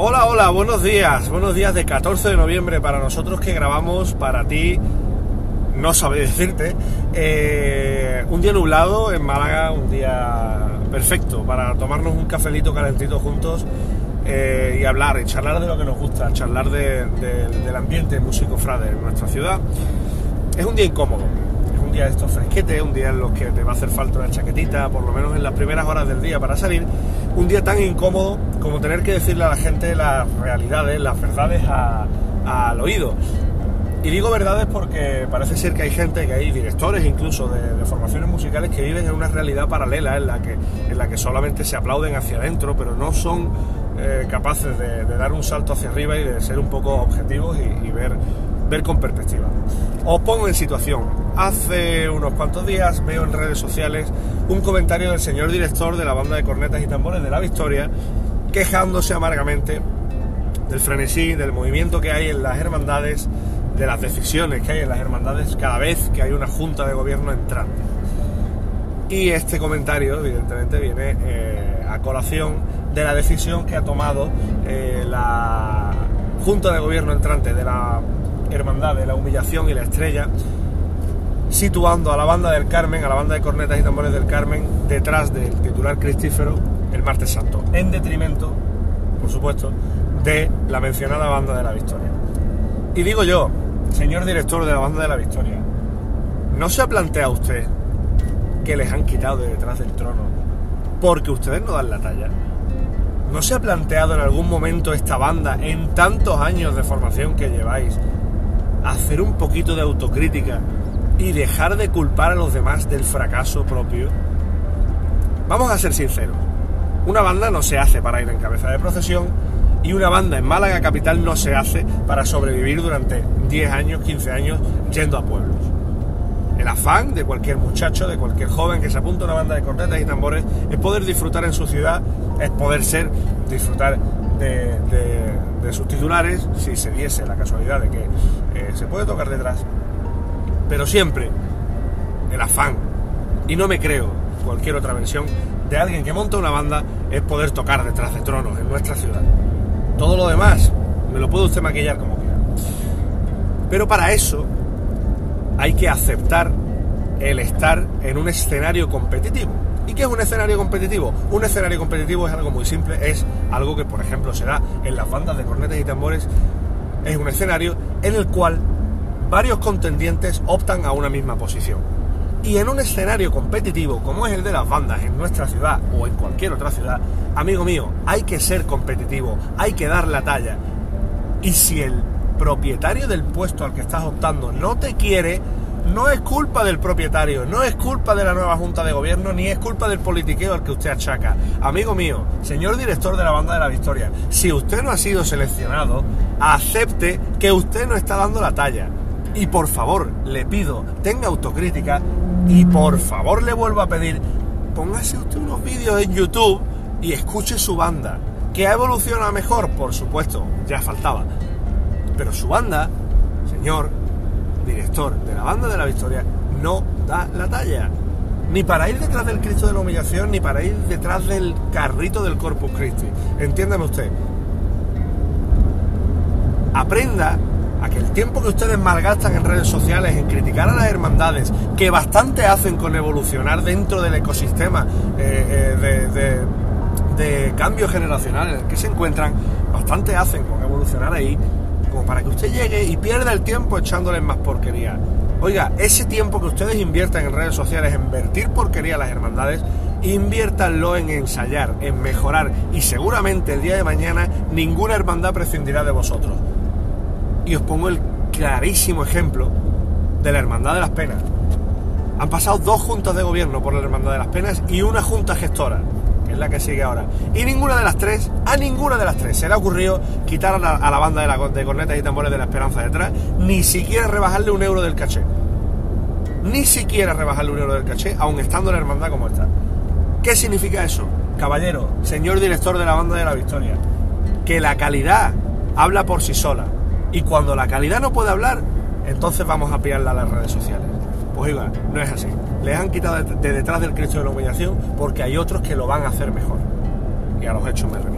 Hola, hola, buenos días, buenos días de 14 de noviembre para nosotros que grabamos para ti, no sabe decirte, eh, un día nublado en Málaga, un día perfecto para tomarnos un cafelito calentito juntos eh, y hablar, y charlar de lo que nos gusta, charlar del ambiente músico frade en nuestra ciudad. Es un día incómodo, un día de estos fresquetes, un día en los que te va a hacer falta una chaquetita, por lo menos en las primeras horas del día para salir, un día tan incómodo como tener que decirle a la gente las realidades, las verdades al oído. Y digo verdades porque parece ser que hay gente, que hay directores incluso de, formaciones musicales que viven en una realidad paralela en la que, en la que solamente se aplauden hacia adentro, pero no son eh, capaces de, dar un salto hacia arriba y de ser un poco objetivos y, ver, ver con perspectiva. Os pongo en situación. Hace unos cuantos días veo en redes sociales un comentario del señor director de la banda de cornetas y tambores de La Victoria quejándose amargamente del frenesí, del movimiento que hay en las hermandades, de las decisiones que hay en las hermandades cada vez que hay una junta de gobierno entrante. Y este comentario, evidentemente, viene eh, a colación de la decisión que ha tomado eh, la junta de gobierno entrante de la hermandad de la humillación y la estrella situando a la banda del Carmen, a la banda de cornetas y tambores del Carmen, detrás del titular cristífero el martes santo, en detrimento, por supuesto, de la mencionada banda de la Victoria. Y digo yo, señor director de la banda de la Victoria, ¿no se ha planteado usted que les han quitado de detrás del trono porque ustedes no dan la talla? ¿No se ha planteado en algún momento esta banda, en tantos años de formación que lleváis, hacer un poquito de autocrítica y dejar de culpar a los demás del fracaso propio? Vamos a ser sinceros. Una banda no se hace para ir en cabeza de procesión y una banda en Málaga capital no se hace para sobrevivir durante 10 años, 15 años yendo a pueblos. El afán de cualquier muchacho, de cualquier joven que se apunta a una banda de cornetas y tambores es poder disfrutar en su ciudad, es poder ser, disfrutar de, sus titulares, si se diese la casualidad de que eh, se puede tocar detrás, pero siempre el afán, y no me creo cualquier otra versión, de alguien que monta una banda es poder tocar detrás de tronos en nuestra ciudad. Todo lo demás me lo puede usted maquillar como quiera. Pero para eso hay que aceptar el estar en un escenario competitivo. ¿Y qué es un escenario competitivo? Un escenario competitivo es algo muy simple, es algo que por ejemplo se da en las bandas de cornetas y tambores, es un escenario en el cual varios contendientes optan a una misma posición. Y en un escenario competitivo como es el de las bandas en nuestra ciudad o en cualquier otra ciudad, amigo mío, hay que ser competitivo, hay que dar la talla. Y si el propietario del puesto al que estás optando no te quiere, no es culpa del propietario, no es culpa de la nueva Junta de Gobierno, ni es culpa del politiqueo al que usted achaca. Amigo mío, señor director de la Banda de la Victoria, si usted no ha sido seleccionado, acepte que usted no está dando la talla. Y por favor, le pido, tenga autocrítica y por favor le vuelvo a pedir, póngase usted unos vídeos en YouTube y escuche su banda. ¿Que ha evolucionado mejor? Por supuesto, ya faltaba. Pero su banda, señor director de la banda de la Victoria, no da la talla. Ni para ir detrás del Cristo de la Humillación, ni para ir detrás del carrito del Corpus Christi. Entiéndame usted. Aprenda a que el tiempo que ustedes malgastan en redes sociales en criticar a las hermandades, que bastante hacen con evolucionar dentro del ecosistema eh, eh, de, cambio generacional en el que se encuentran, bastante hacen con evolucionar ahí, como para que usted llegue y pierda el tiempo echándoles más porquería. Oiga, ese tiempo que ustedes inviertan en redes sociales en vertir porquería a las hermandades, inviértanlo en ensayar, en mejorar y seguramente el día de mañana ninguna hermandad prescindirá de vosotros. Y os pongo el clarísimo ejemplo de la Hermandad de las Penas. Han pasado dos juntas de gobierno por la Hermandad de las Penas y una junta gestora, es la que sigue ahora. Y ninguna de las tres, a ninguna de las tres, se le ha ocurrido quitar a la, banda de, la, de cornetas y tambores de la esperanza detrás, ni siquiera rebajarle un euro del caché. Ni siquiera rebajarle un euro del caché, aun estando la hermandad como está. ¿Qué significa eso? Caballero, señor director de la banda de la Victoria, que la calidad habla por sí sola y cuando la calidad no puede hablar, entonces vamos a pillarla a las redes sociales. Pues igual, no es así. Les han quitado de detrás del Cristo de la humillación porque hay otros que lo van a hacer mejor. Y a los hechos me remito.